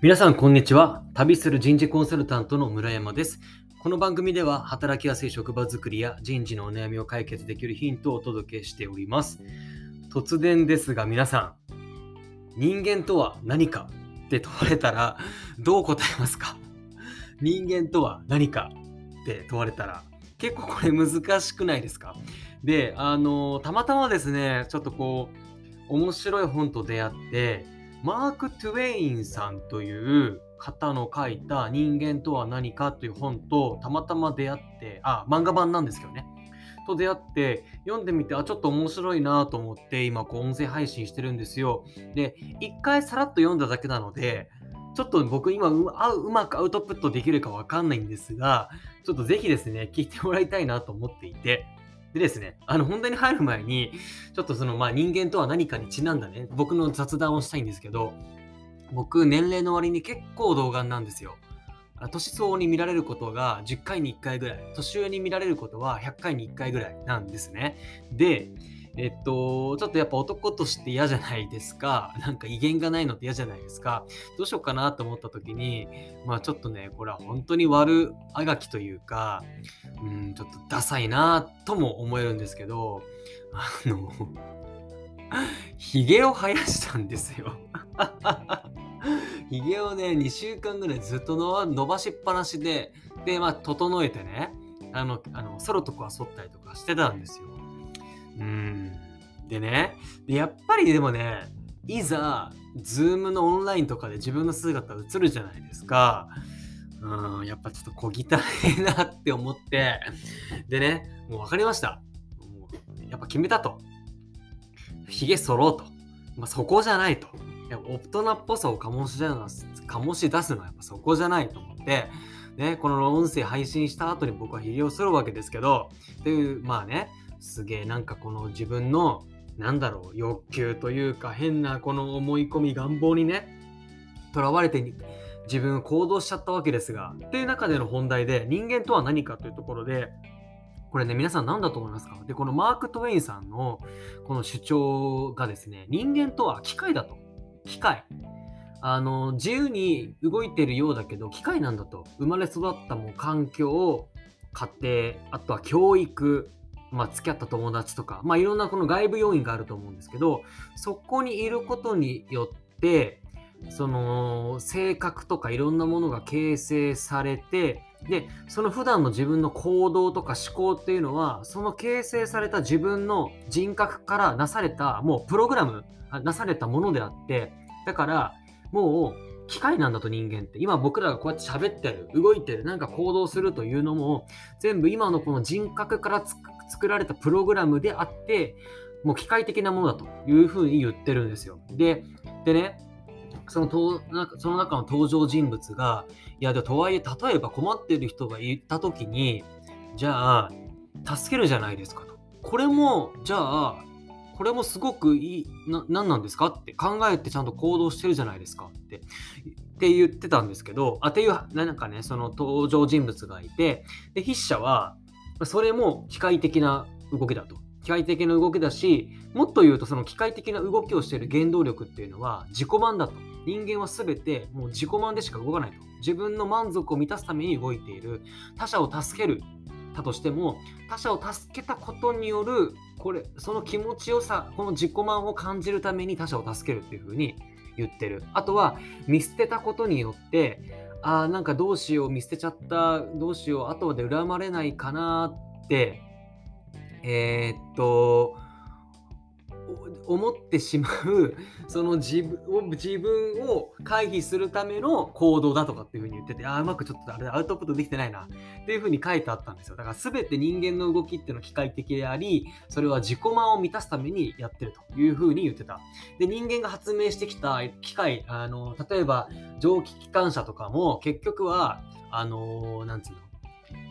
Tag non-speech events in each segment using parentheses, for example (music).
皆さん、こんにちは。旅する人事コンサルタントの村山です。この番組では、働きやすい職場づくりや人事のお悩みを解決できるヒントをお届けしております。突然ですが、皆さん、人間とは何かって問われたら、どう答えますか？人間とは何かって問われたら、結構これ難しくないですか？で、あの、たまたまですね、ちょっとこう、面白い本と出会って、マーク・トゥウェインさんという方の書いた人間とは何かという本とたまたま出会って、あ、漫画版なんですけどね。と出会って読んでみて、あ、ちょっと面白いなと思って今こう音声配信してるんですよ。で、一回さらっと読んだだけなので、ちょっと僕今うあうまくアウトプットできるかわかんないんですが、ちょっとぜひですね、聞いてもらいたいなと思っていて、でですね、あの本題に入る前に、ちょっとそのまあ人間とは何かにちなんだね、僕の雑談をしたいんですけど、僕、年齢の割に結構童顔なんですよ。年相応に見られることが10回に1回ぐらい、年上に見られることは100回に1回ぐらいなんですね。で、えっと、ちょっとやっぱ男として嫌じゃないですか。(laughs) なんか威厳がないのって嫌じゃないですか。どうしようかなと思った時に、まあちょっとね、これは本当に悪あがきというか、うん、ちょっとダサいなとも思えるんですけど、あの、(laughs) ヒゲを生やしたんですよ。(laughs) ヒゲをね、2週間ぐらいずっと伸ばしっぱなしで、で、まあ、整えてね、あの、あのソロとかは剃ったりとかしてたんですよ。うん。でね、でやっぱりでもね、いざ、ズームのオンラインとかで自分の姿映るじゃないですか。うん、やっぱちょっと小汚いなって思って、でね、もう分かりました。もうやっぱ決めたと。ヒゲ剃ろうと。まあ、そこじゃないと。いや大人っぽさを醸し出す醸し出すのはやっぱそこじゃないと思って、ね、この音声配信した後に僕はヒゲを剃るわけですけど、っていう、まあね、すげえなんかこの自分の、なんだろう、欲求というか変なこの思い込み、願望にね、とらわれて自分行動しちゃったわけですが、っていう中での本題で人間とは何かというところで、これね、皆さん何だと思いますか？で、このマーク・トウェインさんのこの主張がですね、人間とは機械だと。機械。あの、自由に動いてるようだけど、機械なんだと。生まれ育ったもう環境、家庭、あとは教育、まあ、付き合った友達とか、まあ、いろんなこの外部要因があると思うんですけど、そこにいることによって、その性格とかいろんなものが形成されてでその普段の自分の行動とか思考っていうのはその形成された自分の人格からなされたもうプログラムなされたものであってだからもう機械なんだと人間って今僕らがこうやって喋ってる動いてるなんか行動するというのも全部今のこの人格から作られたプログラムであってもう機械的なものだというふうに言ってるんですよででねそのとなんかその中の登場人物が、いや、でとはいえ、例えば困ってる人がいたときに、じゃあ、助けるじゃないですかと。これも、じゃあ、これもすごくいい、な、何なんですか？って考えてちゃんと行動してるじゃないですかって、って言ってたんですけど、あ、ていう、なんかね、その登場人物がいて、で、筆者は、それも機械的な動きだと。機械的な動きだし、もっと言うとその機械的な動きをしている原動力っていうのは自己満だと。人間は全てもう自己満でしか動かないと。自分の満足を満たすために動いている。他者を助ける。だとしても、他者を助けたことによる、これ、その気持ちよさ、この自己満を感じるために他者を助けるっていうふうに言ってる。あとは、見捨てたことによって、ああ、なんかどうしよう、見捨てちゃった、どうしよう、後で恨まれないかなって、えー、っと、思ってしまう (laughs) その自分を自分を回避するための行動だとかっていうふうに言っててああうまくちょっとあれアウトプットできてないなっていうふうに書いてあったんですよ。だから全て人間の動きっていうのは機械的でありそれは自己満を満たすためにやってるというふうに言ってた。で人間が発明してきた機械あの例えば蒸気機関車とかも結局はあのなんつうの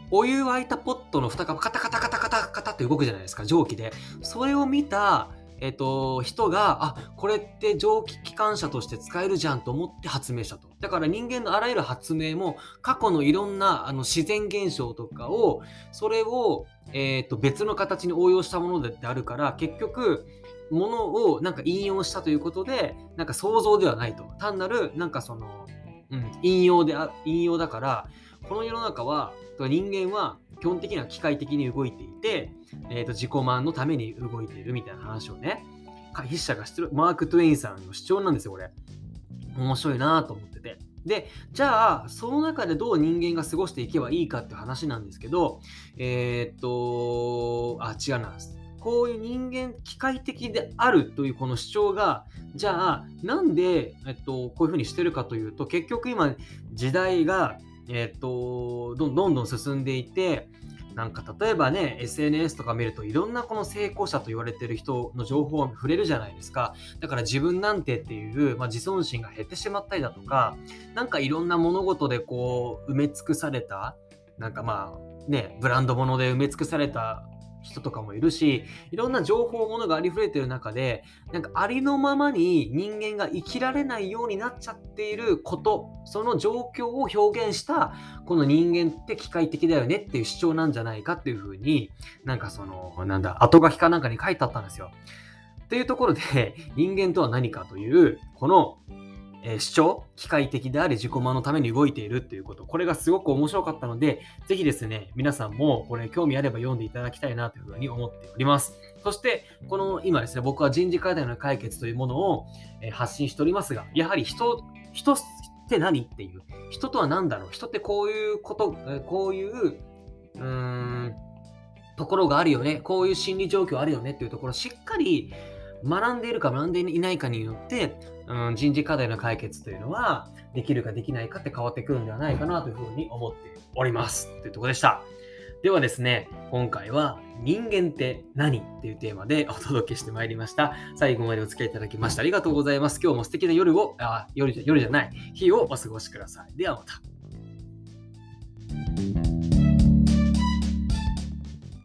お湯沸いたポットの蓋がカタカタカタカタカタって動くじゃないですか蒸気で。それを見たえっと、人が、あ、これって蒸気機関車として使えるじゃんと思って発明したと。だから人間のあらゆる発明も過去のいろんなあの自然現象とかを、それを、えっと別の形に応用したものであるから、結局、ものをなんか引用したということで、なんか想像ではないと。単なる、なんかその、うん、引用であ引用だからこの世の中は人間は基本的には機械的に動いていて、えー、と自己満のために動いているみたいな話をね筆者がしてるマーク・トゥエインさんの主張なんですよこれ。面白いなと思ってて。でじゃあその中でどう人間が過ごしていけばいいかって話なんですけどえー、っとあ違うな。こういう人間機械的であるというこの主張がじゃあなんで、えっと、こういうふうにしてるかというと結局今時代がえっ、と、どんどん進んでいて、なんか例えばね、SNS とか見るといろんなこの成功者と言われてる人の情報を触れるじゃないですか。だから自分なんてっていう、まあ、自尊心が減ってしまったりだとか、何かいろんな物事でこう埋め尽くされた、なんかまあね、ブランド物で埋め尽くされた人とかもいるし、いろんな情報ものがありふれてる中で、なんかありのままに人間が生きられないようになっちゃっていること、その状況を表現した、この人間って機械的だよねっていう主張なんじゃないかっていうふうに、なんかその、なんだ、後書きかなんかに書いてあったんですよ。っていうところで、人間とは何かという、このえ主張、機械的であり自己満のために動いているっていうこと、これがすごく面白かったので、ぜひですね、皆さんもこれ興味あれば読んでいただきたいなというふうに思っております。そして、この今ですね、僕は人事課題の解決というものを、え発信しておりますが、やはり人、人って何っていう、人とは何だろう、人ってこういうこと、こういう、うーん、ところがあるよね、こういう心理状況あるよねっていうところをしっかり学んでいるか学んでいないかによって、うん、人事課題の解決というのはできるかできないかって変わってくるんではないかなというふうに思っております。というとこでした。ではですね、今回は人間って何っていうテーマでお届けしてまいりました。最後までお付き合いいただきましてありがとうございます。今日も素敵な夜を、あ夜じゃ夜じゃない、日をお過ごしください。ではまた。